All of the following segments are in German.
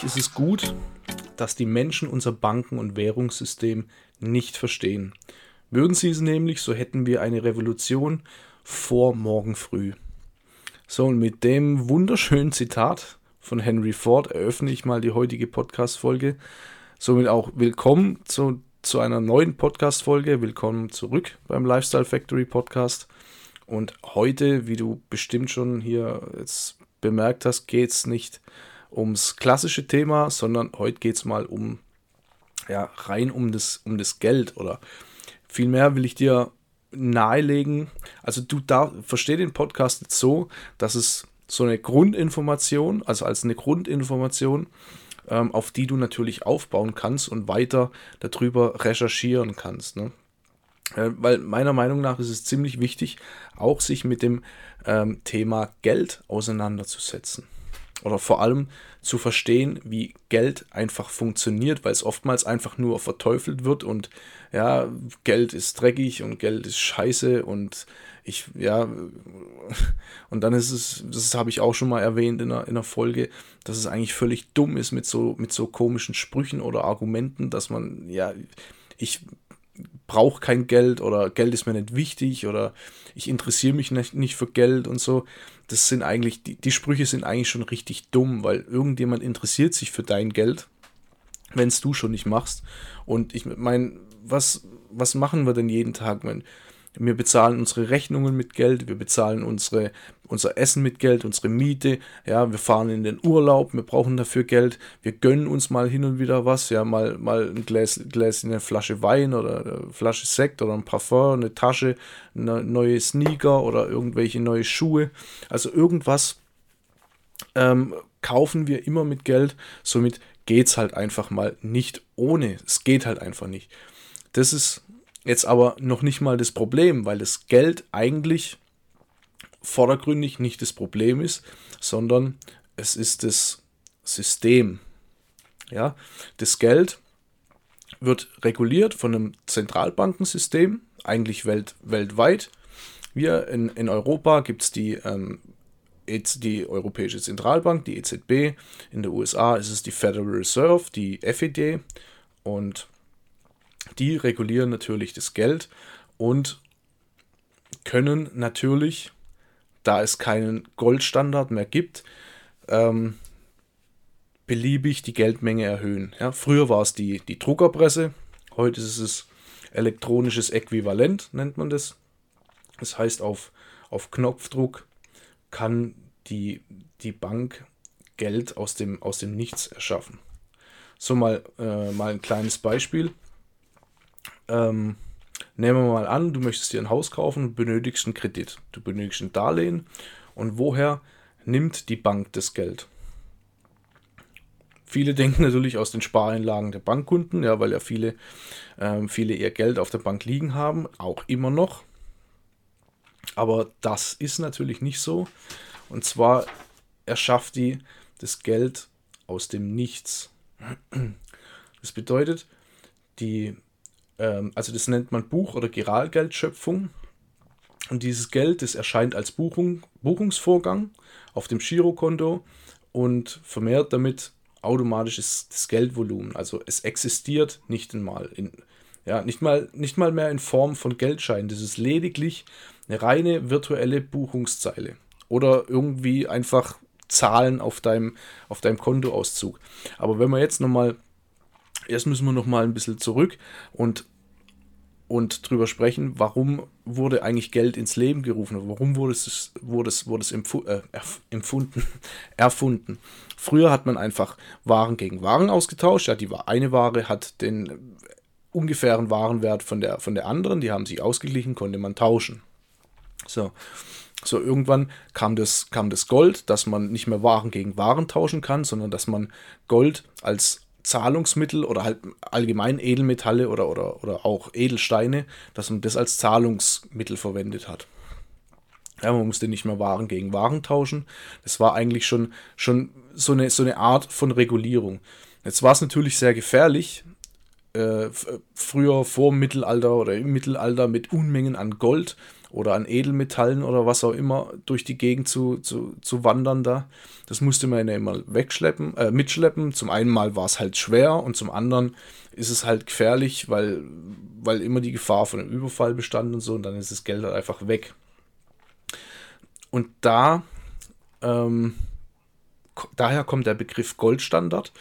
Eigentlich ist es gut, dass die Menschen unser Banken- und Währungssystem nicht verstehen. Würden sie es nämlich, so hätten wir eine Revolution vor morgen früh. So, und mit dem wunderschönen Zitat von Henry Ford eröffne ich mal die heutige Podcast-Folge. Somit auch willkommen zu, zu einer neuen Podcast-Folge. Willkommen zurück beim Lifestyle Factory Podcast. Und heute, wie du bestimmt schon hier jetzt bemerkt hast, geht es nicht ums klassische Thema, sondern heute geht es mal um, ja, rein um das, um das Geld oder vielmehr will ich dir nahelegen, also du da, versteh den Podcast jetzt so, dass es so eine Grundinformation, also als eine Grundinformation, ähm, auf die du natürlich aufbauen kannst und weiter darüber recherchieren kannst. Ne? Äh, weil meiner Meinung nach ist es ziemlich wichtig, auch sich mit dem ähm, Thema Geld auseinanderzusetzen oder vor allem zu verstehen, wie Geld einfach funktioniert, weil es oftmals einfach nur verteufelt wird und ja, Geld ist dreckig und Geld ist scheiße und ich, ja, und dann ist es, das habe ich auch schon mal erwähnt in einer, in einer Folge, dass es eigentlich völlig dumm ist mit so, mit so komischen Sprüchen oder Argumenten, dass man, ja, ich brauche kein Geld oder Geld ist mir nicht wichtig oder ich interessiere mich nicht, nicht für Geld und so. Das sind eigentlich, die, die Sprüche sind eigentlich schon richtig dumm, weil irgendjemand interessiert sich für dein Geld, wenn es du schon nicht machst. Und ich meine, was, was machen wir denn jeden Tag, wenn wir bezahlen unsere Rechnungen mit Geld, wir bezahlen unsere, unser Essen mit Geld, unsere Miete, ja, wir fahren in den Urlaub, wir brauchen dafür Geld, wir gönnen uns mal hin und wieder was, ja, mal, mal ein Glas in eine Flasche Wein oder eine Flasche Sekt oder ein Parfum, eine Tasche, eine neue Sneaker oder irgendwelche neue Schuhe. Also irgendwas ähm, kaufen wir immer mit Geld, somit geht es halt einfach mal nicht ohne. Es geht halt einfach nicht. Das ist Jetzt aber noch nicht mal das Problem, weil das Geld eigentlich vordergründig nicht das Problem ist, sondern es ist das System. Ja, das Geld wird reguliert von einem Zentralbankensystem, eigentlich welt, weltweit. Wir in, in Europa gibt es die, ähm, die Europäische Zentralbank, die EZB. In den USA ist es die Federal Reserve, die FED. Und die regulieren natürlich das Geld und können natürlich, da es keinen Goldstandard mehr gibt, ähm, beliebig die Geldmenge erhöhen. Ja, früher war es die, die Druckerpresse, heute ist es elektronisches Äquivalent, nennt man das. Das heißt, auf, auf Knopfdruck kann die, die Bank Geld aus dem, aus dem Nichts erschaffen. So mal, äh, mal ein kleines Beispiel ähm, nehmen wir mal an, du möchtest dir ein Haus kaufen und benötigst einen Kredit. Du benötigst ein Darlehen. Und woher nimmt die Bank das Geld? Viele denken natürlich aus den Spareinlagen der Bankkunden, ja, weil ja viele, ähm, viele ihr Geld auf der Bank liegen haben, auch immer noch. Aber das ist natürlich nicht so. Und zwar erschafft die das Geld aus dem Nichts. Das bedeutet, die ähm, also das nennt man Buch- oder Giralgeldschöpfung. Und dieses Geld, das erscheint als Buchung, Buchungsvorgang auf dem Girokonto und vermehrt damit automatisch das Geldvolumen. Also es existiert nicht einmal in, ja, nicht mal, nicht mal mehr in Form von Geldscheinen. Das ist lediglich eine reine virtuelle Buchungszeile. Oder irgendwie einfach Zahlen auf deinem, auf deinem Kontoauszug. Aber wenn wir jetzt nochmal, erst müssen wir nochmal ein bisschen zurück und und drüber sprechen, warum wurde eigentlich Geld ins Leben gerufen, warum wurde es, wurde es, wurde es empfu äh, empfunden, erfunden. Früher hat man einfach Waren gegen Waren ausgetauscht, ja, die eine Ware hat den ungefähren Warenwert von der, von der anderen, die haben sich ausgeglichen, konnte man tauschen. So. So, irgendwann kam das, kam das Gold, dass man nicht mehr Waren gegen Waren tauschen kann, sondern dass man Gold als Zahlungsmittel oder halt allgemein Edelmetalle oder, oder, oder auch Edelsteine, dass man das als Zahlungsmittel verwendet hat. Ja, man musste nicht mehr Waren gegen Waren tauschen. Das war eigentlich schon, schon so, eine, so eine Art von Regulierung. Jetzt war es natürlich sehr gefährlich, äh, früher vor Mittelalter oder im Mittelalter mit Unmengen an Gold oder an Edelmetallen oder was auch immer durch die Gegend zu, zu, zu wandern da. Das musste man ja immer wegschleppen, äh, mitschleppen. Zum einen mal war es halt schwer und zum anderen ist es halt gefährlich, weil, weil immer die Gefahr von einem Überfall bestand und so und dann ist das Geld halt einfach weg. Und da, ähm, daher kommt der Begriff Goldstandard,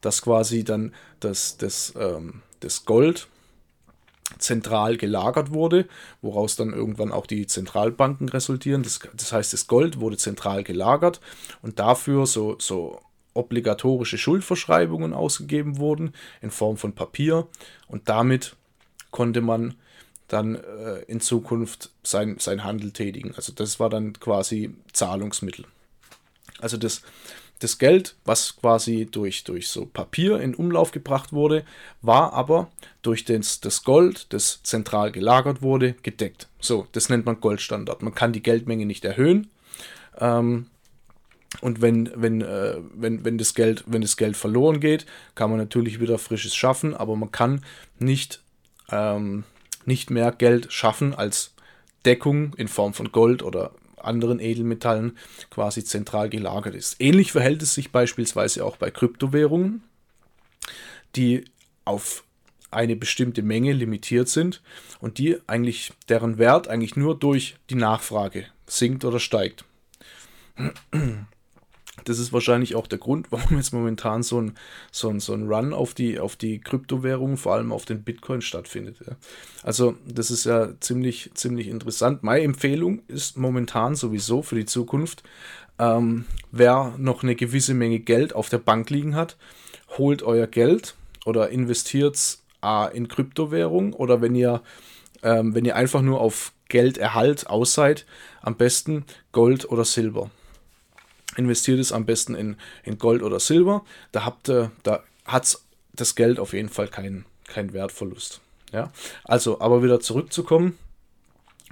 dass quasi dann das, das, ähm, das Gold zentral gelagert wurde, woraus dann irgendwann auch die Zentralbanken resultieren. Das, das heißt, das Gold wurde zentral gelagert und dafür so, so obligatorische Schuldverschreibungen ausgegeben wurden in Form von Papier und damit konnte man dann äh, in Zukunft sein, sein Handel tätigen. Also das war dann quasi Zahlungsmittel. Also das, das Geld, was quasi durch, durch so Papier in Umlauf gebracht wurde, war aber durch das, das Gold, das zentral gelagert wurde, gedeckt. So, das nennt man Goldstandard. Man kann die Geldmenge nicht erhöhen. Ähm, und wenn, wenn, äh, wenn, wenn, das Geld, wenn das Geld verloren geht, kann man natürlich wieder frisches schaffen, aber man kann nicht, ähm, nicht mehr Geld schaffen als Deckung in Form von Gold oder anderen Edelmetallen quasi zentral gelagert ist. Ähnlich verhält es sich beispielsweise auch bei Kryptowährungen, die auf eine bestimmte Menge limitiert sind und die eigentlich deren Wert eigentlich nur durch die Nachfrage sinkt oder steigt. Das ist wahrscheinlich auch der Grund, warum jetzt momentan so ein, so ein, so ein Run auf die, auf die Kryptowährungen, vor allem auf den Bitcoin stattfindet. Ja. Also das ist ja ziemlich, ziemlich interessant. Meine Empfehlung ist momentan sowieso für die Zukunft, ähm, wer noch eine gewisse Menge Geld auf der Bank liegen hat, holt euer Geld oder investiert es in Kryptowährung oder wenn ihr, ähm, wenn ihr einfach nur auf Gelderhalt aus seid, am besten Gold oder Silber investiert es am besten in, in Gold oder Silber. Da da hat das Geld auf jeden Fall keinen kein Wertverlust. Ja, also, aber wieder zurückzukommen,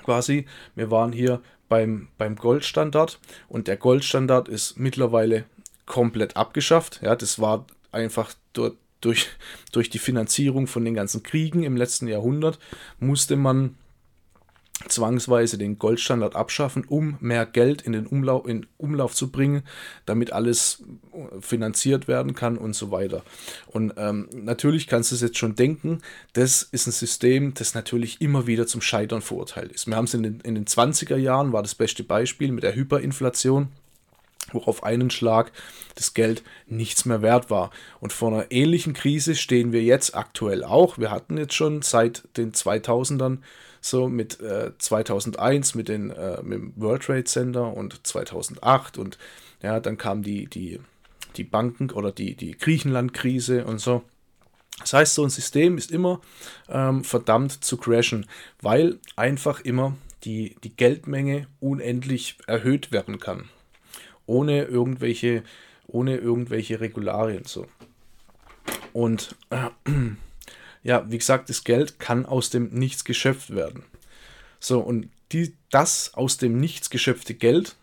quasi, wir waren hier beim, beim Goldstandard und der Goldstandard ist mittlerweile komplett abgeschafft. Ja, das war einfach dort durch, durch die Finanzierung von den ganzen Kriegen im letzten Jahrhundert musste man zwangsweise den Goldstandard abschaffen, um mehr Geld in den Umlauf, in Umlauf zu bringen, damit alles finanziert werden kann und so weiter. Und ähm, natürlich kannst du es jetzt schon denken, das ist ein System, das natürlich immer wieder zum Scheitern verurteilt ist. Wir haben es in den, in den 20er Jahren, war das beste Beispiel mit der Hyperinflation wo auf einen Schlag das Geld nichts mehr wert war. Und vor einer ähnlichen Krise stehen wir jetzt aktuell auch. Wir hatten jetzt schon seit den 2000ern so mit äh, 2001 mit, den, äh, mit dem World Trade Center und 2008 und ja, dann kam die, die, die Banken- oder die, die Griechenland-Krise und so. Das heißt, so ein System ist immer ähm, verdammt zu crashen, weil einfach immer die, die Geldmenge unendlich erhöht werden kann. Ohne irgendwelche, ohne irgendwelche Regularien. So. Und äh, ja, wie gesagt, das Geld kann aus dem Nichts geschöpft werden. So, und die, das aus dem Nichts geschöpfte Geld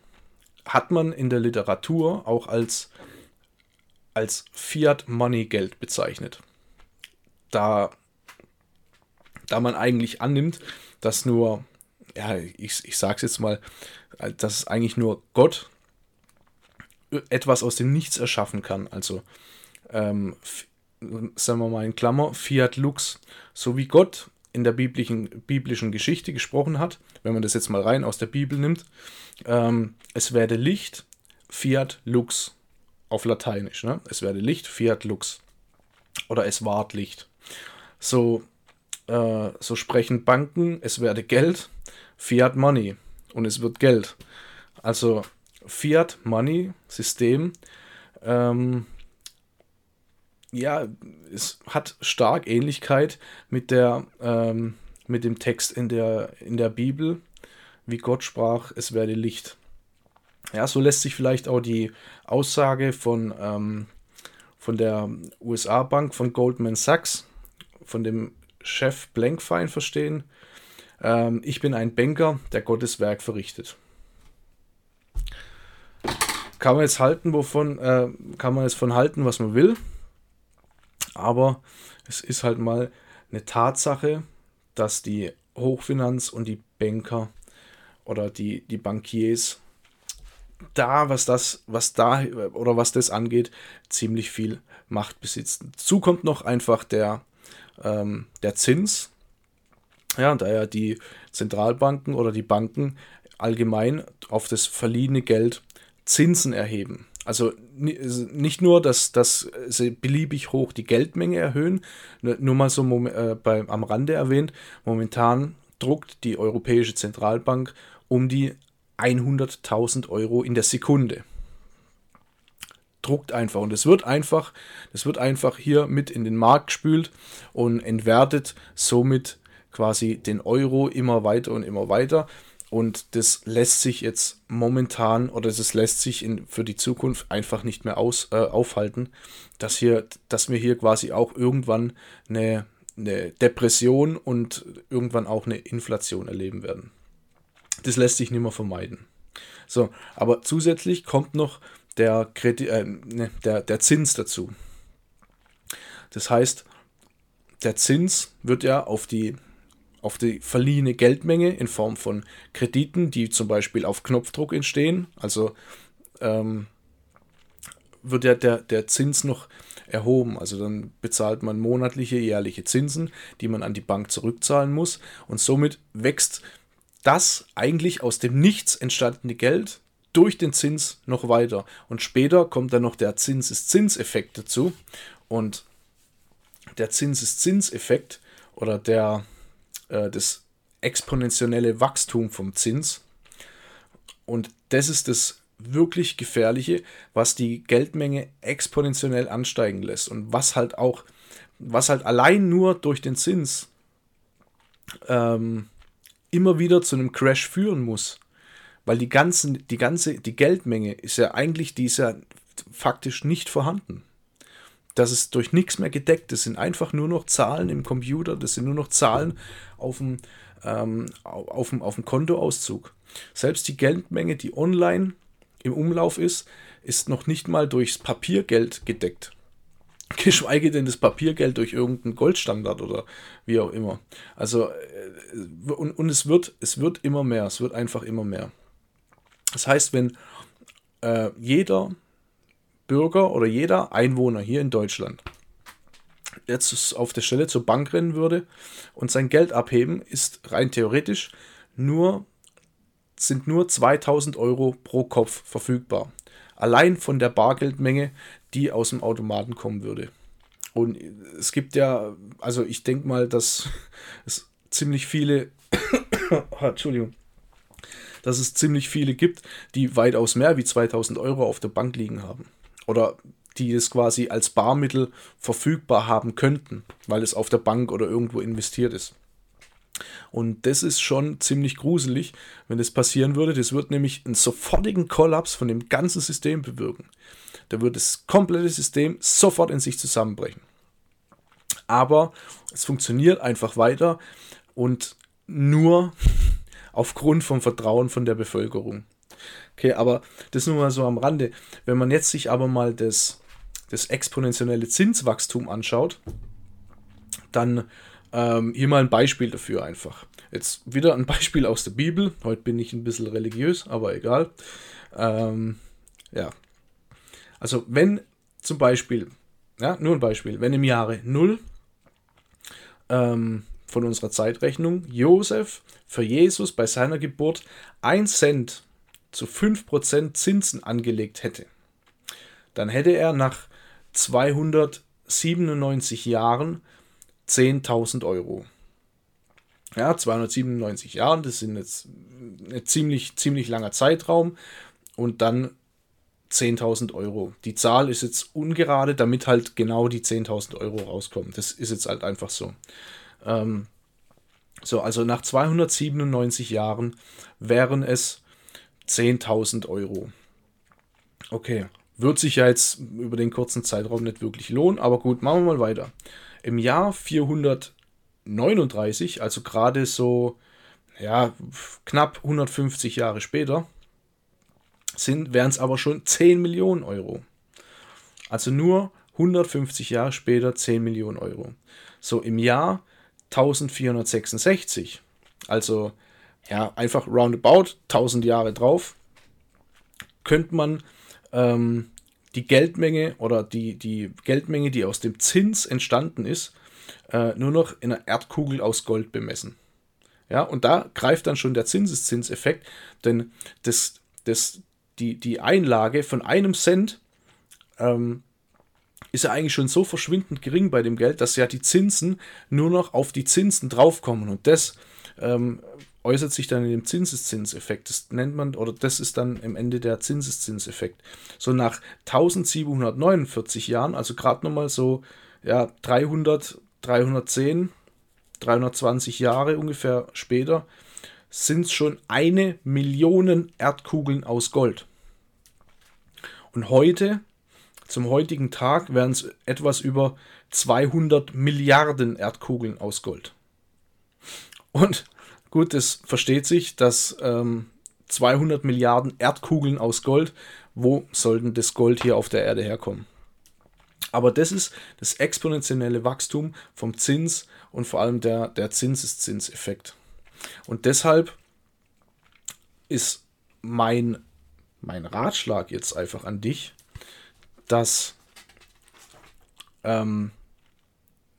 hat man in der Literatur auch als, als Fiat-Money-Geld bezeichnet. Da, da man eigentlich annimmt, dass nur, ja, ich, ich sage jetzt mal, dass eigentlich nur Gott etwas aus dem Nichts erschaffen kann. Also ähm, sagen wir mal in Klammer, Fiat Lux, so wie Gott in der biblischen, biblischen Geschichte gesprochen hat, wenn man das jetzt mal rein aus der Bibel nimmt, ähm, es werde Licht, Fiat Lux, auf Lateinisch, ne? es werde Licht, Fiat Lux, oder es ward Licht. So, äh, so sprechen Banken, es werde Geld, Fiat Money, und es wird Geld. Also Fiat Money System ähm, ja, es hat stark Ähnlichkeit mit der, ähm, mit dem Text in der, in der Bibel, wie Gott sprach, es werde Licht. Ja, so lässt sich vielleicht auch die Aussage von, ähm, von der USA-Bank von Goldman Sachs, von dem Chef Blankfein verstehen. Ähm, ich bin ein Banker, der Gottes Werk verrichtet. Kann man jetzt halten, wovon, äh, kann man jetzt von halten, was man will. Aber es ist halt mal eine Tatsache, dass die Hochfinanz und die Banker oder die, die Bankiers da, was das, was da oder was das angeht, ziemlich viel Macht besitzen. Dazu kommt noch einfach der, ähm, der Zins. Ja, da ja die Zentralbanken oder die Banken allgemein auf das verliehene Geld Zinsen erheben. Also nicht nur, dass, dass sie beliebig hoch die Geldmenge erhöhen, nur mal so äh, bei, am Rande erwähnt, momentan druckt die Europäische Zentralbank um die 100.000 Euro in der Sekunde. Druckt einfach und es wird einfach, es wird einfach hier mit in den Markt gespült und entwertet somit quasi den Euro immer weiter und immer weiter. Und das lässt sich jetzt momentan oder das lässt sich in, für die Zukunft einfach nicht mehr aus, äh, aufhalten, dass, hier, dass wir hier quasi auch irgendwann eine, eine Depression und irgendwann auch eine Inflation erleben werden. Das lässt sich nicht mehr vermeiden. So, aber zusätzlich kommt noch der, Kredi äh, ne, der, der Zins dazu. Das heißt, der Zins wird ja auf die, auf die verliehene Geldmenge in Form von Krediten, die zum Beispiel auf Knopfdruck entstehen, also ähm, wird ja der, der Zins noch erhoben. Also dann bezahlt man monatliche, jährliche Zinsen, die man an die Bank zurückzahlen muss. Und somit wächst das eigentlich aus dem Nichts entstandene Geld durch den Zins noch weiter. Und später kommt dann noch der Zinseszinseffekt dazu. Und der Zinseszinseffekt oder der, äh, das exponentielle Wachstum vom Zins. Und das ist das wirklich Gefährliche, was die Geldmenge exponentiell ansteigen lässt. Und was halt auch, was halt allein nur durch den Zins ähm, immer wieder zu einem Crash führen muss. Weil die, ganzen, die ganze, die Geldmenge ist ja eigentlich, die ist ja faktisch nicht vorhanden. Das ist durch nichts mehr gedeckt. Das sind einfach nur noch Zahlen im Computer, das sind nur noch Zahlen auf dem, ähm, auf dem, auf dem Kontoauszug. Selbst die Geldmenge, die online im Umlauf ist, ist noch nicht mal durchs Papiergeld gedeckt. Geschweige denn das Papiergeld durch irgendeinen Goldstandard oder wie auch immer. Also, äh, und, und es wird, es wird immer mehr, es wird einfach immer mehr. Das heißt, wenn äh, jeder Bürger oder jeder Einwohner hier in Deutschland jetzt auf der Stelle zur Bank rennen würde und sein Geld abheben, ist rein theoretisch nur, sind nur 2000 Euro pro Kopf verfügbar. Allein von der Bargeldmenge, die aus dem Automaten kommen würde. Und es gibt ja, also ich denke mal, dass es ziemlich viele, Entschuldigung, dass es ziemlich viele gibt, die weitaus mehr wie 2000 Euro auf der Bank liegen haben. Oder die es quasi als Barmittel verfügbar haben könnten, weil es auf der Bank oder irgendwo investiert ist. Und das ist schon ziemlich gruselig, wenn das passieren würde. Das wird nämlich einen sofortigen Kollaps von dem ganzen System bewirken. Da wird das komplette System sofort in sich zusammenbrechen. Aber es funktioniert einfach weiter und nur aufgrund vom Vertrauen von der Bevölkerung. Okay, aber das nur mal so am Rande. Wenn man jetzt sich aber mal das, das exponentielle Zinswachstum anschaut, dann ähm, hier mal ein Beispiel dafür einfach. Jetzt wieder ein Beispiel aus der Bibel. Heute bin ich ein bisschen religiös, aber egal. Ähm, ja. Also wenn zum Beispiel, ja, nur ein Beispiel, wenn im Jahre 0 ähm, von unserer Zeitrechnung Josef für Jesus bei seiner Geburt 1 Cent zu 5% Zinsen angelegt hätte, dann hätte er nach 297 Jahren 10.000 Euro. Ja, 297 Jahren, das sind jetzt ein ziemlich, ziemlich langer Zeitraum. Und dann 10.000 Euro. Die Zahl ist jetzt ungerade, damit halt genau die 10.000 Euro rauskommen. Das ist jetzt halt einfach so. Ähm, So, also nach 297 Jahren wären es 10.000 Euro. Okay, wird sich ja jetzt über den kurzen Zeitraum nicht wirklich lohnen, aber gut, machen wir mal weiter. Im Jahr 439, also gerade so ja, knapp 150 Jahre später, wären es aber schon 10 Millionen Euro. Also nur 150 Jahre später 10 Millionen Euro. So im Jahr 1466, also ja, einfach roundabout 1000 Jahre drauf, könnte man ähm, die Geldmenge oder die, die Geldmenge, die aus dem Zins entstanden ist, äh, nur noch in einer Erdkugel aus Gold bemessen. Ja, und da greift dann schon der Zinseszinseffekt, denn das, das, die, die Einlage von einem Cent ähm, ist ja eigentlich schon so verschwindend gering bei dem Geld, dass ja die Zinsen nur noch auf die Zinsen draufkommen. Und das ähm, äußert sich dann in dem Zinseszinseffekt. Das nennt man, oder das ist dann im Ende der Zinseszinseffekt. So nach 1749 Jahren, also gerade nochmal so ja, 300, 310, 320 Jahre ungefähr später, sind es schon eine Million Erdkugeln aus Gold. Und heute, zum heutigen Tag, wären es etwas über 200 Milliarden Erdkugeln aus Gold. Und gut, es versteht sich, dass ähm, 200 Milliarden Erdkugeln aus Gold, wo sollten das Gold hier auf der Erde herkommen? Aber das ist das exponentielle Wachstum vom Zins und vor allem der, der Zinseszinseffekt. Und deshalb ist mein, mein Ratschlag jetzt einfach an dich, dass, ähm,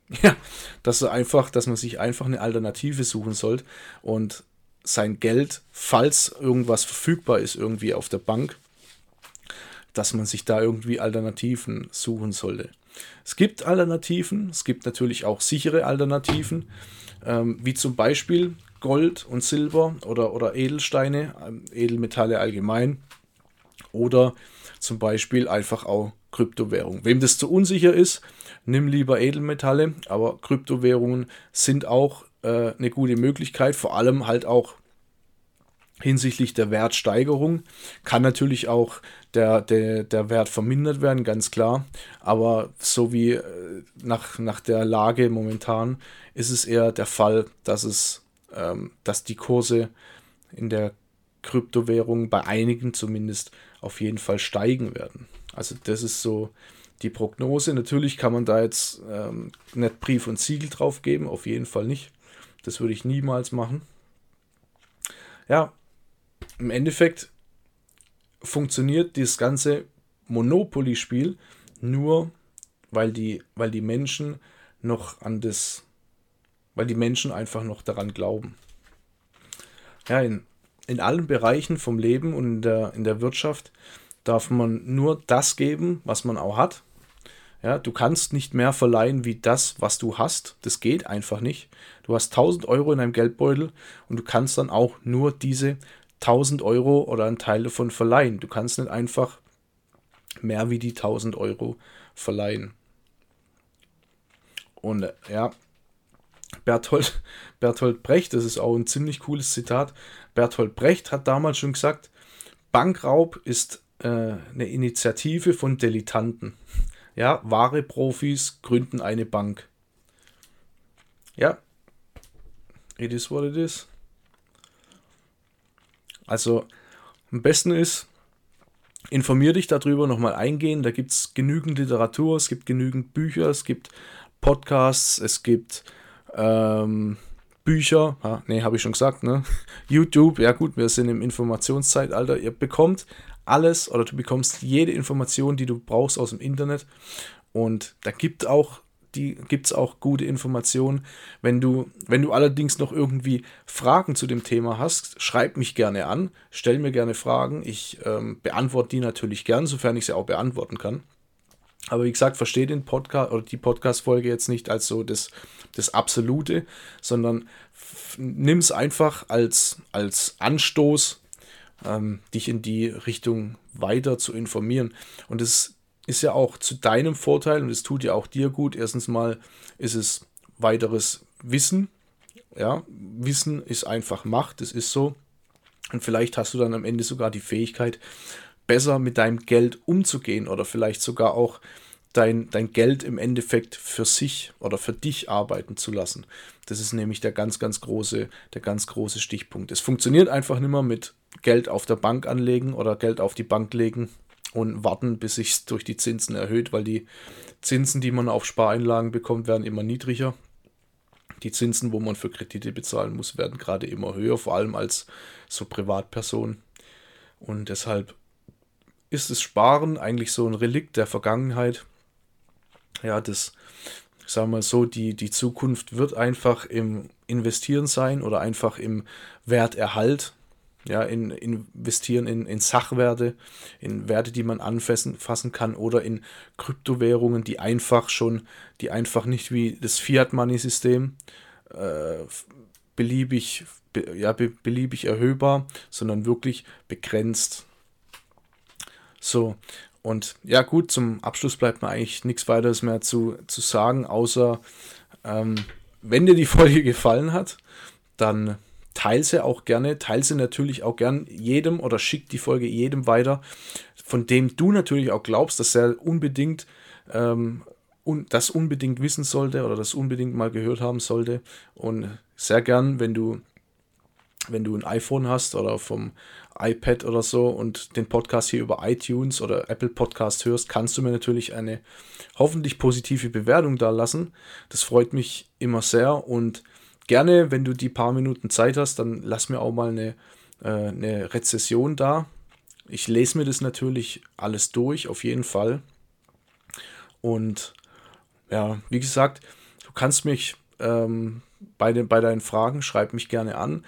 ja, dass, einfach, dass man sich einfach eine Alternative suchen sollte und sein Geld, falls irgendwas verfügbar ist, irgendwie auf der Bank, dass man sich da irgendwie Alternativen suchen sollte. Es gibt Alternativen, es gibt natürlich auch sichere Alternativen, ähm, wie zum Beispiel Gold und Silber oder, oder Edelsteine, ähm, Edelmetalle allgemein oder zum Beispiel einfach auch Kryptowährungen. Wem das zu unsicher ist, nimm lieber Edelmetalle, aber Kryptowährungen sind auch äh, eine gute Möglichkeit, vor allem halt auch hinsichtlich der Wertsteigerung. Kann natürlich auch der, der, der Wert vermindert werden, ganz klar. Aber so wie äh, nach, nach der Lage momentan ist es eher der Fall, dass es, ähm, dass die Kurse in der Kryptowährung bei einigen zumindest auf jeden Fall steigen werden. Also das ist so die Prognose. Natürlich kann man da jetzt ähm, nicht Brief und Siegel drauf geben, auf jeden Fall nicht. Das würde ich niemals machen. Ja, im Endeffekt funktioniert dieses ganze Monopoly-Spiel nur, weil die, weil die Menschen noch an das, weil die Menschen einfach noch daran glauben. Ja, in, in allen Bereichen vom Leben und in der, in der Wirtschaft darf man nur das geben, was man auch hat. Ja, du kannst nicht mehr verleihen wie das, was du hast. Das geht einfach nicht. Du hast 1000 Euro in deinem Geldbeutel und du kannst dann auch nur diese 1000 Euro oder einen Teil davon verleihen. Du kannst nicht einfach mehr wie die 1000 Euro verleihen. Und äh, ja, Berthold, Berthold Brecht, das ist auch ein ziemlich cooles Zitat. Berthold Brecht hat damals schon gesagt, Bankraub ist eine Initiative von Dilettanten. Ja, wahre Profis gründen eine Bank. Ja, it is what it is. Also am besten ist, informier dich darüber nochmal eingehen. Da gibt es genügend Literatur, es gibt genügend Bücher, es gibt Podcasts, es gibt ähm, Bücher. Ah, ne, habe ich schon gesagt, ne? YouTube, ja gut, wir sind im Informationszeitalter. Ihr bekommt alles oder du bekommst jede Information, die du brauchst aus dem Internet. Und da gibt auch die gibt es auch gute Informationen. Wenn du, wenn du allerdings noch irgendwie Fragen zu dem Thema hast, schreib mich gerne an, stell mir gerne Fragen. Ich ähm, beantworte die natürlich gern, sofern ich sie auch beantworten kann. Aber wie gesagt, verstehe den Podcast oder die Podcast-Folge jetzt nicht als so das, das Absolute, sondern nimm es einfach als, als Anstoß, ähm, dich in die Richtung weiter zu informieren. Und es ist ja auch zu deinem Vorteil und es tut ja auch dir gut. Erstens mal ist es weiteres Wissen Ja, Wissen ist einfach Macht, das ist so. Und vielleicht hast du dann am Ende sogar die Fähigkeit, besser mit deinem Geld umzugehen oder vielleicht sogar auch dein, dein Geld im Endeffekt für sich oder für dich arbeiten zu lassen. Das ist nämlich der ganz, ganz große, der ganz große Stichpunkt. Es funktioniert einfach nicht mehr mit Geld auf der Bank anlegen oder Geld auf die Bank legen und warten, bis sich durch die Zinsen erhöht, weil die Zinsen, die man auf Spareinlagen bekommt, werden immer niedriger. Die Zinsen, wo man für Kredite bezahlen muss, werden gerade immer höher, vor allem als so Privatperson. Und deshalb ist das Sparen eigentlich so ein Relikt der Vergangenheit ja, das, sagen wir mal so, die, die Zukunft wird einfach im Investieren sein oder einfach im Werterhalt. Ja, in, investieren in, in Sachwerte, in Werte, die man anfassen fassen kann oder in Kryptowährungen, die einfach schon, die einfach nicht wie das Fiat-Money-System äh, beliebig, be, ja, be, beliebig erhöhbar, sondern wirklich begrenzt. So, und ja, gut, zum Abschluss bleibt mir eigentlich nichts weiteres mehr zu, zu sagen, außer ähm, wenn dir die Folge gefallen hat, dann teile sie auch gerne, teile sie natürlich auch gern jedem oder schick die Folge jedem weiter, von dem du natürlich auch glaubst, dass er unbedingt ähm, un das unbedingt wissen sollte oder das unbedingt mal gehört haben sollte. Und sehr gern, wenn du wenn du ein iPhone hast oder vom iPad oder so und den Podcast hier über iTunes oder Apple Podcast hörst, kannst du mir natürlich eine hoffentlich positive Bewertung da lassen. Das freut mich immer sehr und gerne, wenn du die paar Minuten Zeit hast, dann lass mir auch mal eine, äh, eine Rezession da. Ich lese mir das natürlich alles durch, auf jeden Fall. Und ja, wie gesagt, du kannst mich ähm, bei, den, bei deinen Fragen, schreib mich gerne an.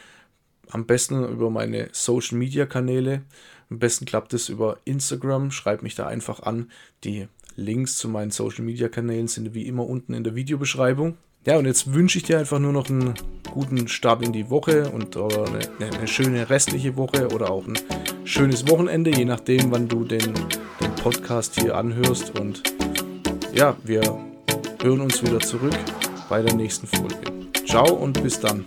Am besten über meine Social Media Kanäle. Am besten klappt es über Instagram. Schreib mich da einfach an. Die Links zu meinen Social Media Kanälen sind wie immer unten in der Videobeschreibung. Ja, und jetzt wünsche ich dir einfach nur noch einen guten Start in die Woche und eine, eine, schöne restliche Woche oder auch ein schönes Wochenende, je nachdem, wann du den, den Podcast hier anhörst. Und ja, wir hören uns wieder zurück bei der nächsten Folge. Ciao und bis dann.